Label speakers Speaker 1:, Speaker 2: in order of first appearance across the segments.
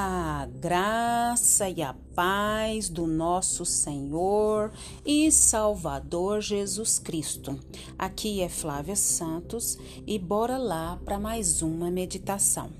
Speaker 1: A graça e a paz do nosso Senhor e Salvador Jesus Cristo. Aqui é Flávia Santos e bora lá para mais uma meditação.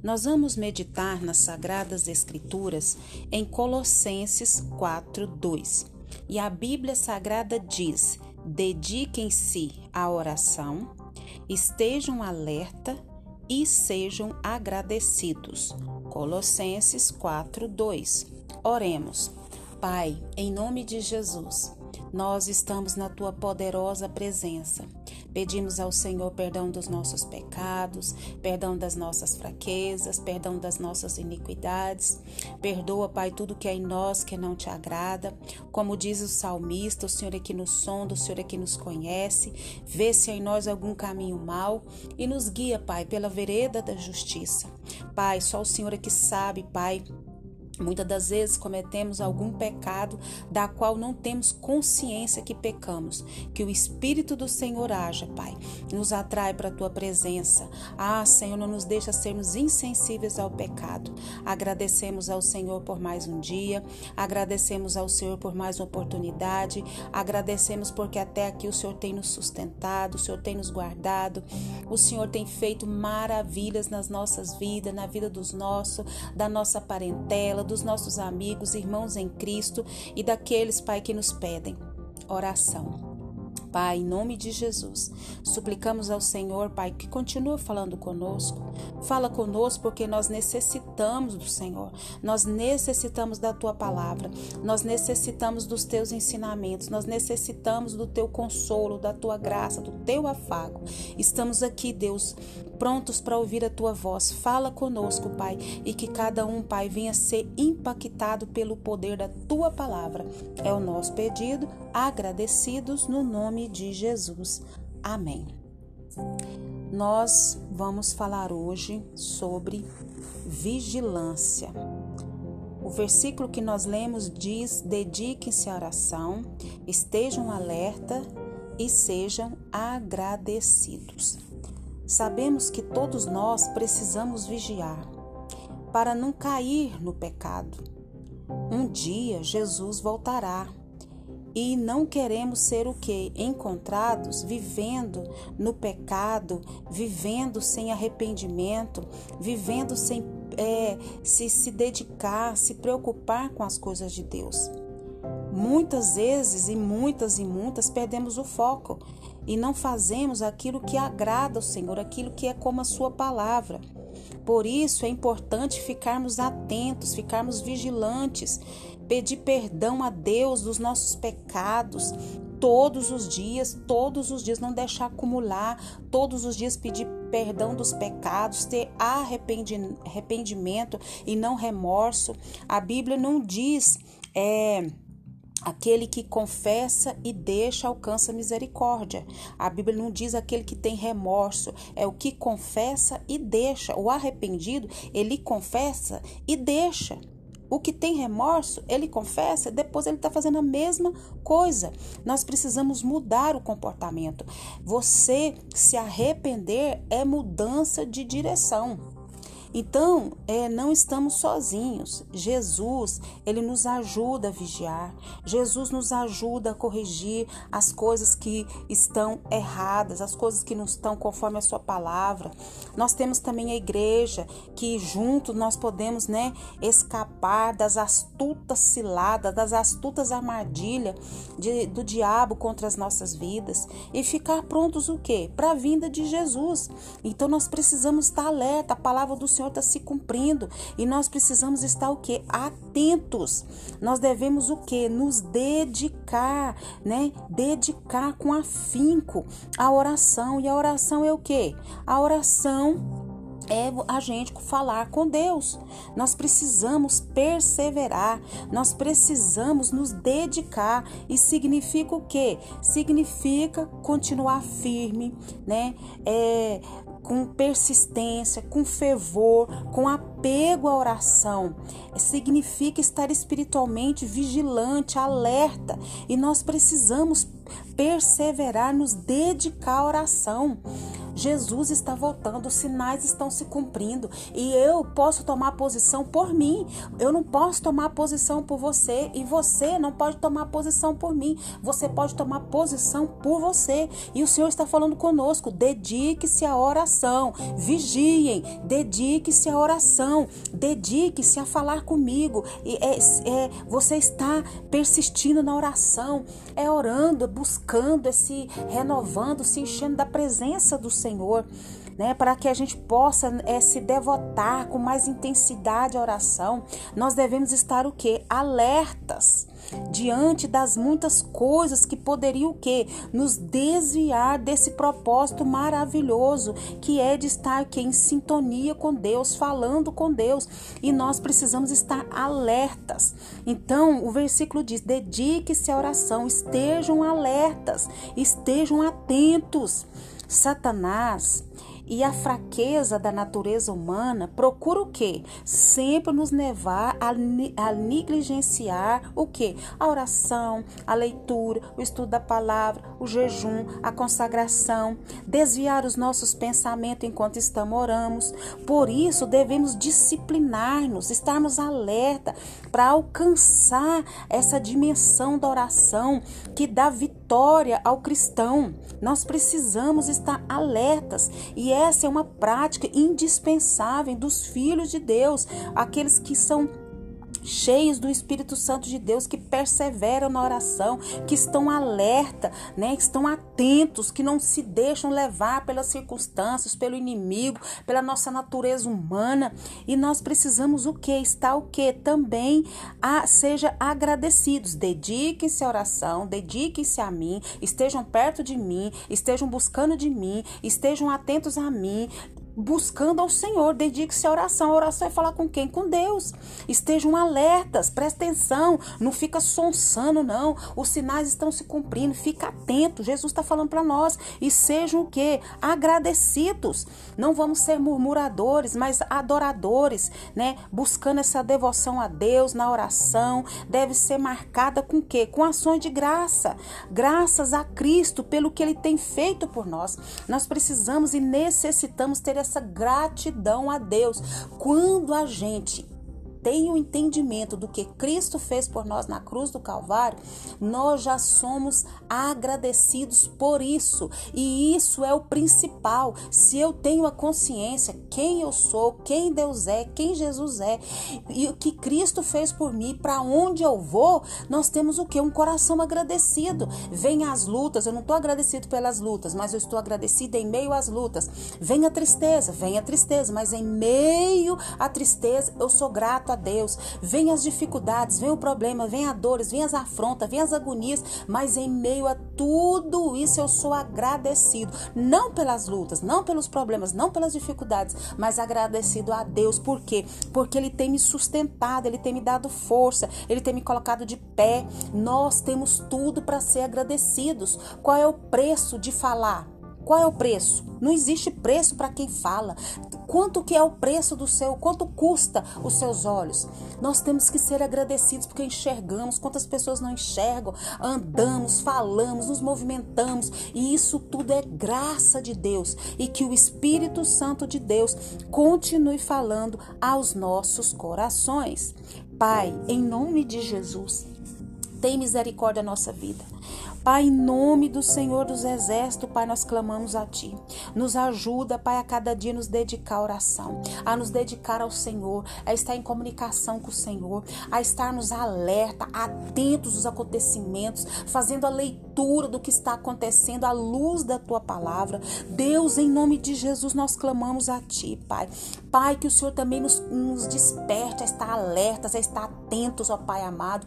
Speaker 1: Nós vamos meditar nas Sagradas Escrituras em Colossenses 4:2. E a Bíblia Sagrada diz: dediquem-se à oração, estejam alerta e sejam agradecidos. Colossenses 4, 2. Oremos. Pai, em nome de Jesus, nós estamos na tua poderosa presença. Pedimos ao Senhor perdão dos nossos pecados, perdão das nossas fraquezas, perdão das nossas iniquidades. Perdoa, Pai, tudo que é em nós que não te agrada. Como diz o salmista, o Senhor é que nos sonda, o Senhor é que nos conhece. Vê se há em nós algum caminho mau e nos guia, Pai, pela vereda da justiça. Pai, só o Senhor é que sabe, Pai Muitas das vezes cometemos algum pecado da qual não temos consciência que pecamos. Que o Espírito do Senhor haja, Pai, nos atrai para a tua presença. Ah, Senhor, não nos deixa sermos insensíveis ao pecado. Agradecemos ao Senhor por mais um dia, agradecemos ao Senhor por mais uma oportunidade, agradecemos porque até aqui o Senhor tem nos sustentado, o Senhor tem nos guardado, o Senhor tem feito maravilhas nas nossas vidas, na vida dos nossos, da nossa parentela dos nossos amigos, irmãos em Cristo e daqueles, Pai, que nos pedem oração. Pai, em nome de Jesus, suplicamos ao Senhor, Pai, que continue falando conosco. Fala conosco porque nós necessitamos do Senhor. Nós necessitamos da tua palavra. Nós necessitamos dos teus ensinamentos. Nós necessitamos do teu consolo, da tua graça, do teu afago. Estamos aqui, Deus, prontos para ouvir a tua voz. Fala conosco, Pai, e que cada um, Pai, venha ser impactado pelo poder da tua palavra. É o nosso pedido, agradecidos no nome de Jesus. Amém. Nós vamos falar hoje sobre vigilância. O versículo que nós lemos diz: dediquem-se à oração, estejam alerta e sejam agradecidos. Sabemos que todos nós precisamos vigiar para não cair no pecado. Um dia Jesus voltará e não queremos ser o que? Encontrados vivendo no pecado, vivendo sem arrependimento, vivendo sem é, se, se dedicar, se preocupar com as coisas de Deus. Muitas vezes e muitas e muitas perdemos o foco e não fazemos aquilo que agrada ao Senhor, aquilo que é como a Sua palavra. Por isso é importante ficarmos atentos, ficarmos vigilantes, pedir perdão a Deus dos nossos pecados todos os dias, todos os dias, não deixar acumular, todos os dias pedir perdão dos pecados, ter arrependimento e não remorso. A Bíblia não diz. É, Aquele que confessa e deixa alcança misericórdia. A Bíblia não diz aquele que tem remorso, é o que confessa e deixa. O arrependido, ele confessa e deixa. O que tem remorso, ele confessa, depois ele está fazendo a mesma coisa. Nós precisamos mudar o comportamento. Você se arrepender é mudança de direção. Então, é, não estamos sozinhos. Jesus, ele nos ajuda a vigiar. Jesus nos ajuda a corrigir as coisas que estão erradas, as coisas que não estão conforme a sua palavra. Nós temos também a igreja que juntos nós podemos, né, escapar das astutas ciladas, das astutas armadilhas de, do diabo contra as nossas vidas e ficar prontos o quê? Para a vinda de Jesus. Então nós precisamos estar alerta. A palavra do Senhor Senhor está se cumprindo e nós precisamos estar o que? Atentos. Nós devemos o que? Nos dedicar, né? Dedicar com afinco a oração. E a oração é o que? A oração é a gente falar com Deus. Nós precisamos perseverar, nós precisamos nos dedicar. E significa o quê? Significa continuar firme, né? É, com persistência, com fervor, com apego à oração. Significa estar espiritualmente vigilante, alerta, e nós precisamos perseverar, nos dedicar à oração. Jesus está voltando, os sinais estão se cumprindo e eu posso tomar posição por mim. Eu não posso tomar posição por você e você não pode tomar posição por mim. Você pode tomar posição por você. E o Senhor está falando conosco: dedique-se à oração, vigiem, dedique-se à oração, dedique-se a falar comigo. E é, é, você está persistindo na oração, é orando, buscando, é se renovando, se enchendo da presença do Senhor né, para que a gente possa é, se devotar com mais intensidade à oração, nós devemos estar o quê? Alertas diante das muitas coisas que poderiam o quê? Nos desviar desse propósito maravilhoso que é de estar aqui em sintonia com Deus, falando com Deus. E nós precisamos estar alertas. Então, o versículo diz: dedique-se à oração, estejam alertas, estejam atentos. Satanás e a fraqueza da natureza humana procura o quê? Sempre nos levar a, a negligenciar o quê? A oração, a leitura, o estudo da palavra, o jejum, a consagração, desviar os nossos pensamentos enquanto estamos oramos. Por isso devemos disciplinar-nos, estarmos alerta para alcançar essa dimensão da oração que dá vitória ao cristão. Nós precisamos estar alertas e essa é uma prática indispensável dos filhos de Deus, aqueles que são cheios do Espírito Santo de Deus, que perseveram na oração, que estão alerta, né, que estão atentos, que não se deixam levar pelas circunstâncias, pelo inimigo, pela nossa natureza humana. E nós precisamos o que? Está o que? Também a seja agradecidos. Dediquem-se à oração, dediquem-se a mim, estejam perto de mim, estejam buscando de mim, estejam atentos a mim, buscando ao Senhor. Dedique-se à oração. A oração é falar com quem? Com Deus. Estejam alertas, presta atenção, não fica sonsando, não. Os sinais estão se cumprindo, fica atento. Jesus está falando para nós. E sejam o quê? Agradecidos. Não vamos ser murmuradores, mas adoradores, né? Buscando essa devoção a Deus na oração. Deve ser marcada com o quê? Com ações de graça. Graças a Cristo pelo que Ele tem feito por nós. Nós precisamos e necessitamos ter essa gratidão a Deus. Quando a gente tem o entendimento do que Cristo fez por nós na cruz do Calvário, nós já somos agradecidos por isso. E isso é o principal. Se eu tenho a consciência quem eu sou, quem Deus é, quem Jesus é e o que Cristo fez por mim, para onde eu vou, nós temos o que? Um coração agradecido. Vem as lutas, eu não estou agradecido pelas lutas, mas eu estou agradecido em meio às lutas. Vem a tristeza, vem a tristeza, mas em meio à tristeza eu sou grato a Deus. Vem as dificuldades, vem o problema, vem as dores, vem as afrontas, vem as agonias, mas em meio a tudo isso eu sou agradecido. Não pelas lutas, não pelos problemas, não pelas dificuldades, mas agradecido a Deus. Por quê? Porque Ele tem me sustentado, Ele tem me dado força, Ele tem me colocado de pé. Nós temos tudo para ser agradecidos. Qual é o preço de falar? Qual é o preço? Não existe preço para quem fala. Quanto que é o preço do seu? Quanto custa os seus olhos? Nós temos que ser agradecidos porque enxergamos. Quantas pessoas não enxergam? Andamos, falamos, nos movimentamos e isso tudo é graça de Deus e que o Espírito Santo de Deus continue falando aos nossos corações. Pai, em nome de Jesus, tem misericórdia da nossa vida. Pai, em nome do Senhor dos Exércitos, Pai, nós clamamos a Ti. Nos ajuda, Pai, a cada dia nos dedicar à oração, a nos dedicar ao Senhor, a estar em comunicação com o Senhor, a estarmos alerta, atentos aos acontecimentos, fazendo a leitura do que está acontecendo à luz da Tua palavra. Deus, em nome de Jesus, nós clamamos a Ti, Pai. Pai, que o Senhor também nos, nos desperte a estar alertas, a estar atentos, ó Pai amado.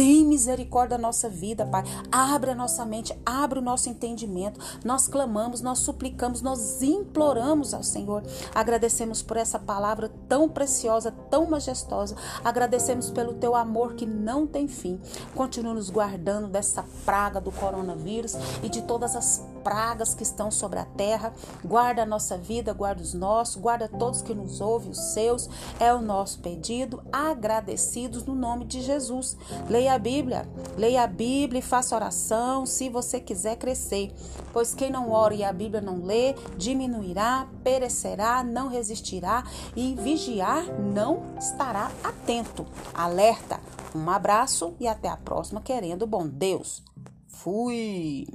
Speaker 1: Tem misericórdia da nossa vida, Pai. Abre a nossa mente, abre o nosso entendimento. Nós clamamos, nós suplicamos, nós imploramos ao Senhor. Agradecemos por essa palavra tão preciosa, tão majestosa. Agradecemos pelo teu amor que não tem fim. Continua nos guardando dessa praga do coronavírus e de todas as pragas que estão sobre a terra. Guarda a nossa vida, guarda os nossos, guarda todos que nos ouvem, os seus. É o nosso pedido, agradecidos no nome de Jesus. Leia a Bíblia, leia a Bíblia e faça oração se você quiser crescer. Pois quem não ora e a Bíblia não lê, diminuirá, perecerá, não resistirá e vigiar não estará atento. Alerta. Um abraço e até a próxima, querendo bom Deus. Fui!